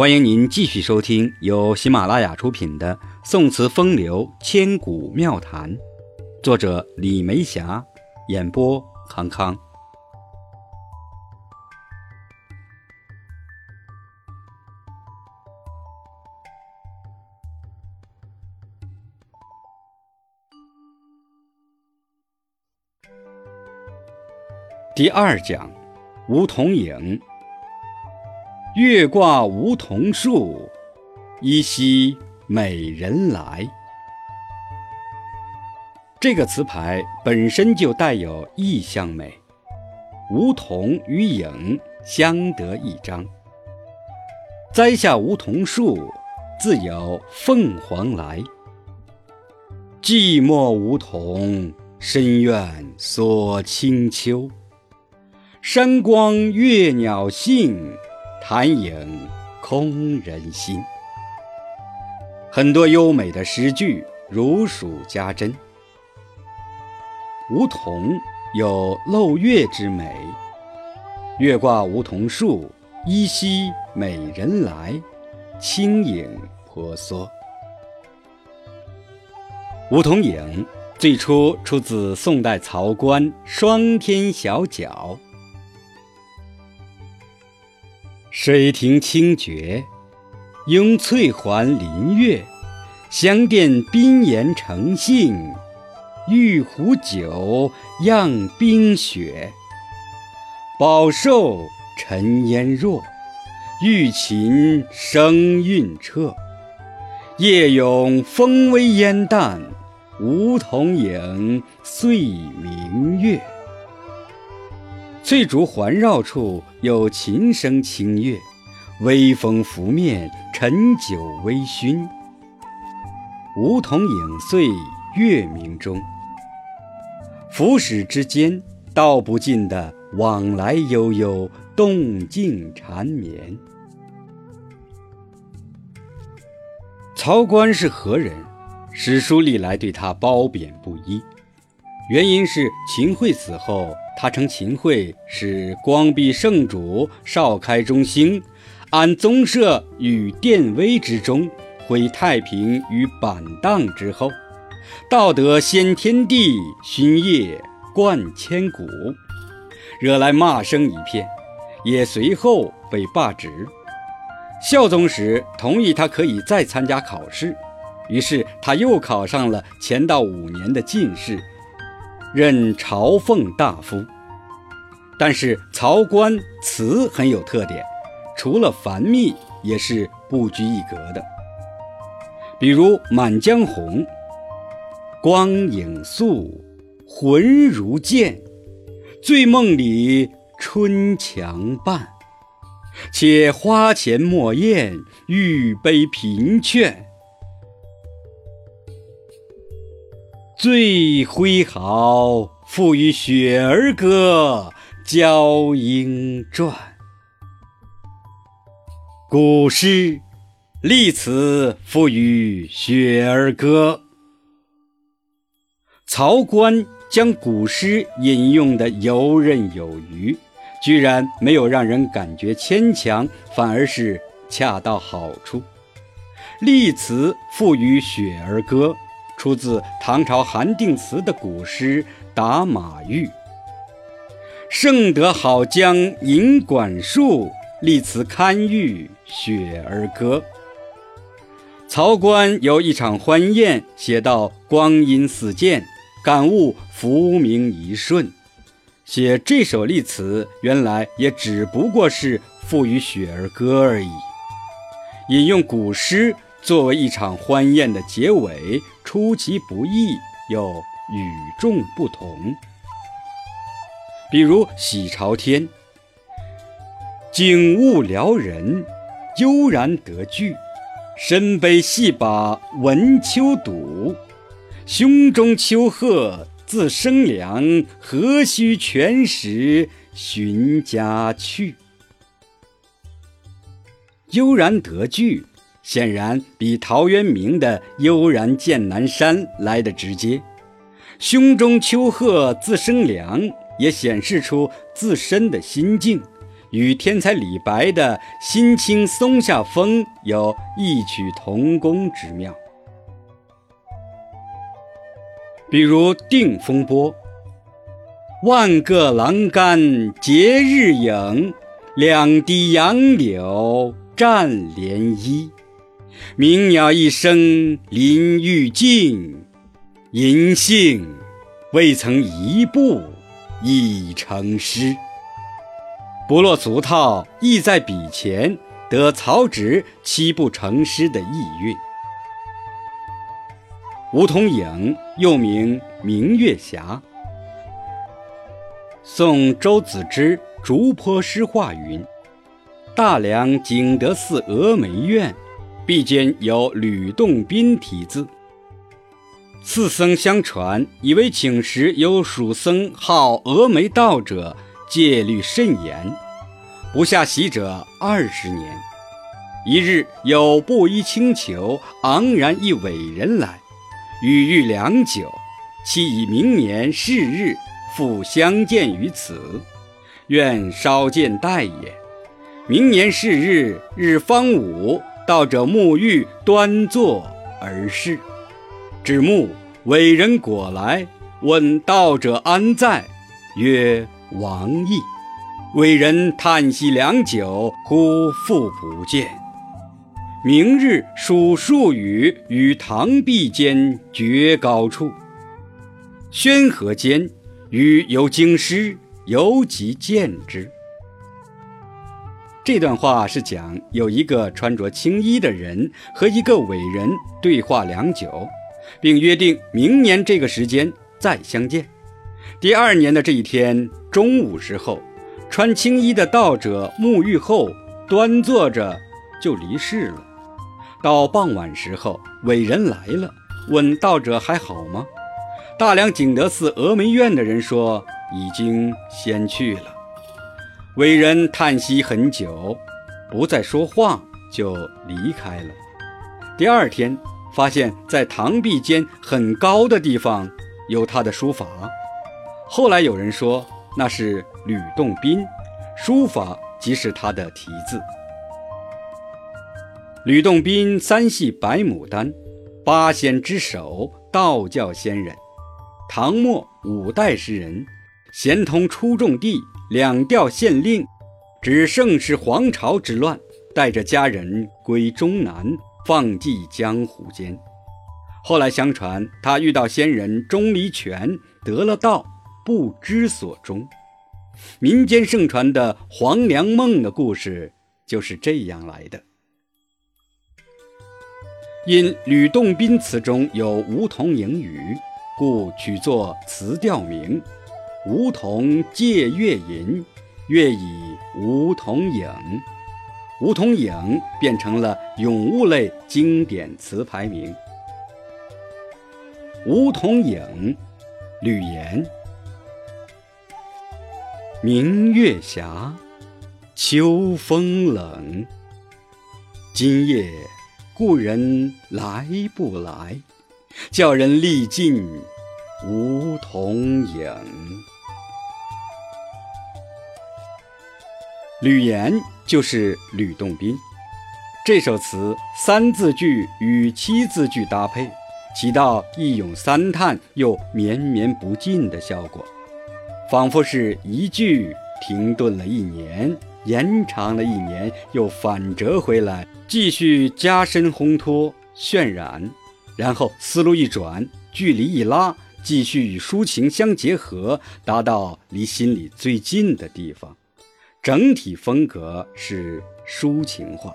欢迎您继续收听由喜马拉雅出品的《宋词风流千古妙谈》，作者李梅霞，演播康康。第二讲，梧桐影。月挂梧桐树，依稀美人来。这个词牌本身就带有意象美，梧桐与影相得益彰。栽下梧桐树，自有凤凰来。寂寞梧桐，深院锁清秋。山光悦鸟性。潭影空人心，很多优美的诗句如数家珍。梧桐有漏月之美，月挂梧桐树，依稀美人来，轻影婆娑。梧桐影最初出自宋代曹官《双天小角》。水亭清绝，拥翠环临月，香殿宾言成性，玉壶酒漾冰雪。宝寿沉烟弱，玉琴声韵彻。夜咏风微烟淡，梧桐影，碎明月。翠竹环绕处有琴声清越，微风拂面，陈酒微醺。梧桐影碎月明中，浮世之间道不尽的往来悠悠，动静缠绵。曹官是何人？史书历来对他褒贬不一，原因是秦桧死后。他称秦桧是光弼圣主，少开中兴，安宗社与殿威之中，恢太平于板荡之后，道德先天地，勋业冠千古，惹来骂声一片，也随后被罢职。孝宗时同意他可以再参加考试，于是他又考上了乾道五年的进士。任朝奉大夫，但是曹官词很有特点，除了繁密，也是不拘一格的。比如《满江红》：“光影素，魂如剑，醉梦里春墙伴。且花前莫艳，玉杯频劝。”最挥毫赋予雪儿歌，娇莺传。古诗立词赋予雪儿歌。曹官将古诗引用的游刃有余，居然没有让人感觉牵强，反而是恰到好处。立词赋予雪儿歌。出自唐朝韩定祠的古诗《打马玉》：“圣德好江银管束，立辞堪喻雪儿歌。”曹官有一场欢宴，写到光阴似箭，感悟浮名一瞬。写这首立词，原来也只不过是赋予雪儿歌而已。引用古诗。作为一场欢宴的结尾，出其不意又与众不同。比如《喜朝天》：“景物撩人，悠然得句。身背细把闻秋睹，胸中秋鹤自生凉。何须全时寻家去？”悠然得句。显然比陶渊明的“悠然见南山”来得直接。胸中秋鹤自生凉，也显示出自身的心境，与天才李白的“心轻松下风”有异曲同工之妙。比如《定风波》：“万个栏杆结日影，两堤杨柳战涟漪。鸣鸟一声林欲静，银杏未曾一步已成诗。”不落俗套，意在笔前，得曹植七步成诗的意蕴。梧桐影又名明月霞。宋周子之《竹坡诗话》云：“大梁景德寺峨眉院，壁间有吕洞宾题字。寺僧相传，以为请时有蜀僧号峨眉道者。”戒律甚严，不下席者二十年。一日有布衣青裘、昂然一伟人来，语欲良久，期以明年是日复相见于此，愿稍见待也。明年是日，日方午，道者沐浴端坐而视。至暮，伟人果来，问道者安在，曰。王毅，伟人叹息良久，忽复不见。明日数数语于堂壁间绝高处，宣和间，与有京师，游及见之。这段话是讲有一个穿着青衣的人和一个伟人对话良久，并约定明年这个时间再相见。第二年的这一天中午时候，穿青衣的道者沐浴后端坐着就离世了。到傍晚时候，伟人来了，问道者还好吗？大梁景德寺峨眉院的人说已经先去了。伟人叹息很久，不再说话，就离开了。第二天，发现在堂壁间很高的地方有他的书法。后来有人说那是吕洞宾，书法即是他的题字。吕洞宾三系白牡丹，八仙之首，道教仙人，唐末五代诗人，咸通初种地，两调县令，指盛世皇朝之乱，带着家人归中南，放迹江湖间。后来相传他遇到仙人钟离权，得了道。不知所终，民间盛传的黄粱梦的故事就是这样来的。因吕洞宾词中有梧桐影语，故取作词调名。梧桐借月吟，月以梧桐影，梧桐影变成了咏物类经典词牌名。梧桐影，吕岩。明月霞，秋风冷。今夜故人来不来？叫人历尽梧桐影。吕岩就是吕洞宾。这首词三字句与七字句搭配，起到一咏三叹又绵绵不尽的效果。仿佛是一句停顿了一年，延长了一年，又反折回来，继续加深烘托渲染，然后思路一转，距离一拉，继续与抒情相结合，达到离心里最近的地方。整体风格是抒情化。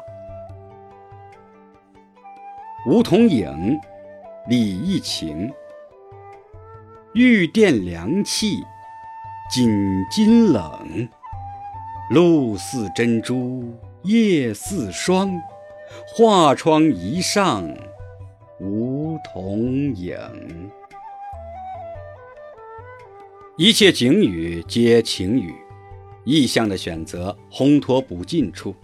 梧桐影，李义情。玉殿凉气。锦金冷，露似珍珠，夜似霜。画窗一上，梧桐影。一切景语皆情语，意象的选择烘托不尽处。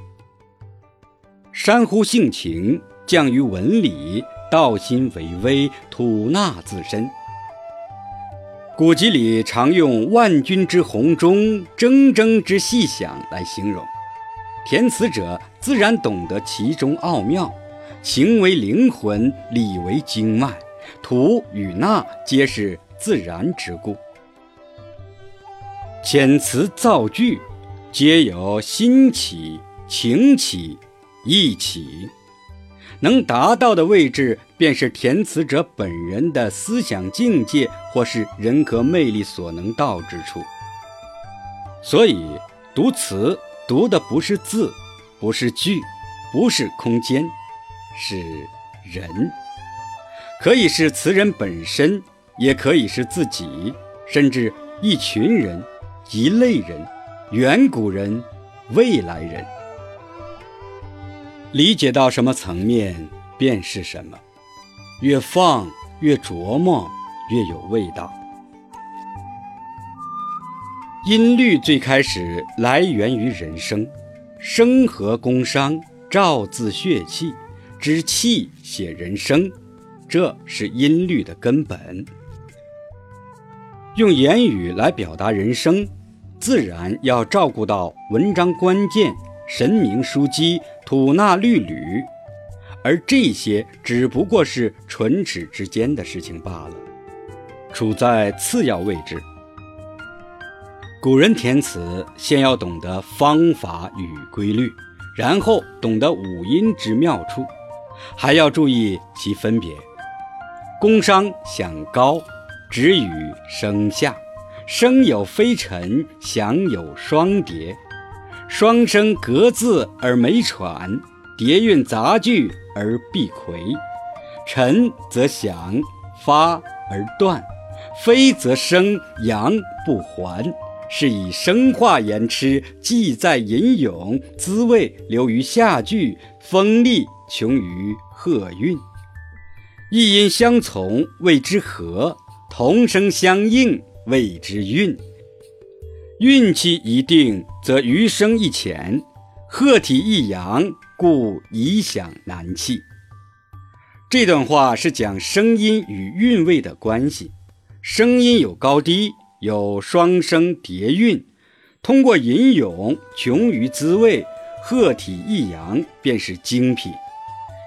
山乎性情降于文理，道心为微，吐纳自身。古籍里常用“万钧之洪钟，铮铮之细响”来形容填词者，自然懂得其中奥妙。情为灵魂，理为经脉，吐与纳皆是自然之故。遣词造句，皆有心起、情起、意起，能达到的位置，便是填词者本人的思想境界，或是人格魅力所能到之处。所以，读词读的不是字，不是句，不是空间。是人，可以是词人本身，也可以是自己，甚至一群人、一类人、远古人、未来人。理解到什么层面，便是什么。越放，越琢磨，越有味道。音律最开始来源于人声，声和宫商，照字血气。之气写人生，这是音律的根本。用言语来表达人生，自然要照顾到文章关键、神明枢机、吐纳律吕，而这些只不过是唇齿之间的事情罢了，处在次要位置。古人填词，先要懂得方法与规律，然后懂得五音之妙处。还要注意其分别：宫商响高，止语声下，声有飞沉，响有双叠，双声隔字而没喘，叠韵杂句而必魁。沉则响，发而断，飞则生，扬不还。是以生化言痴，既在吟咏，滋味流于下句，锋利。穷于鹤韵，一音相从谓之和，同声相应谓之韵。运气一定，则余声一浅；鹤体一扬，故以响难弃。这段话是讲声音与韵味的关系。声音有高低，有双声叠韵，通过吟咏穷于滋味，鹤体一扬便是精品。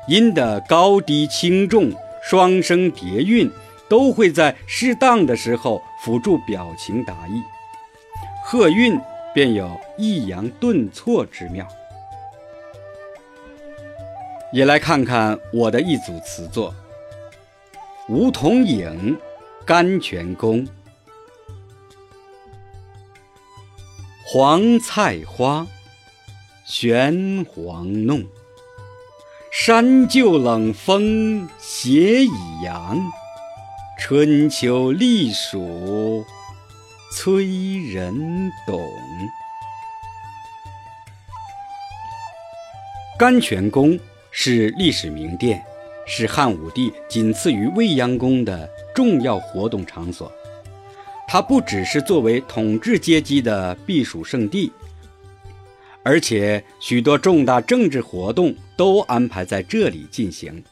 音的高低轻重、双声叠韵，都会在适当的时候辅助表情达意，和韵便有抑扬顿挫之妙。也来看看我的一组词作：梧桐影，甘泉宫，黄菜花，玄黄弄。山旧冷风斜已扬，春秋历数催人懂。甘泉宫是历史名殿，是汉武帝仅次于未央宫的重要活动场所。它不只是作为统治阶级的避暑胜地。而且许多重大政治活动都安排在这里进行。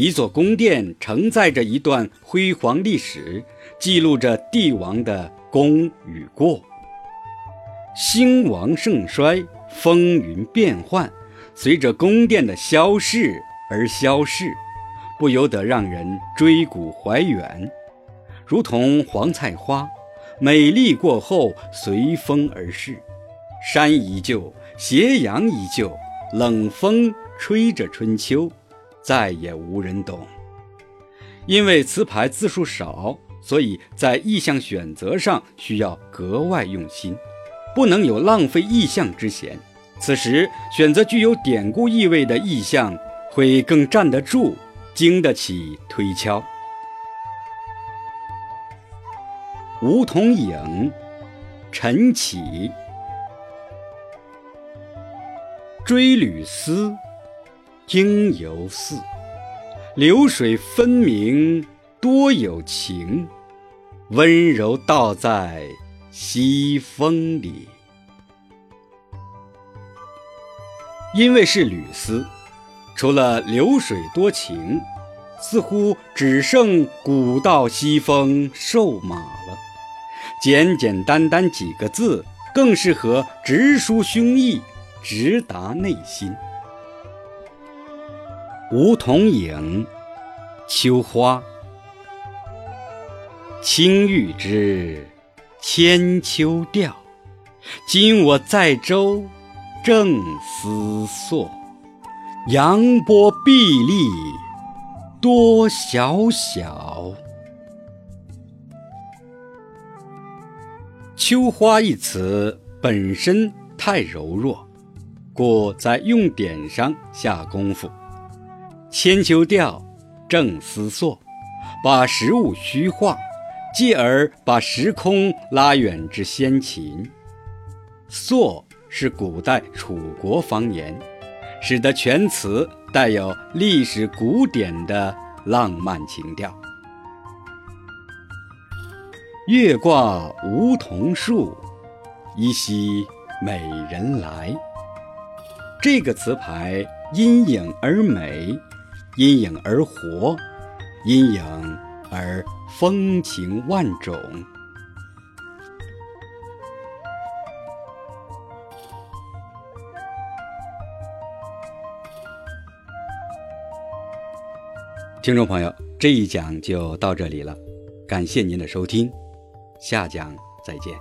一座宫殿承载着一段辉煌历史，记录着帝王的功与过。兴亡盛衰、风云变幻，随着宫殿的消逝而消逝，不由得让人追古怀远。如同黄菜花，美丽过后随风而逝。山依旧，斜阳依旧，冷风吹着春秋，再也无人懂。因为词牌字数少，所以在意象选择上需要格外用心，不能有浪费意象之嫌。此时选择具有典故意味的意象，会更站得住，经得起推敲。梧桐影，晨起。追旅思，应犹似。流水分明多有情，温柔倒在西风里。因为是缕丝，除了流水多情，似乎只剩古道西风瘦马了。简简单单几个字，更适合直抒胸臆，直达内心。梧桐影，秋花。青玉枝，千秋调。今我在舟，正思索。扬波碧丽，多晓晓。秋花一词本身太柔弱，故在用典上下功夫。千秋调，正思索，把实物虚化，继而把时空拉远至先秦。朔是古代楚国方言，使得全词带有历史古典的浪漫情调。月挂梧桐树，依稀美人来。这个词牌因影而美。阴影而活，阴影而风情万种。听众朋友，这一讲就到这里了，感谢您的收听，下讲再见。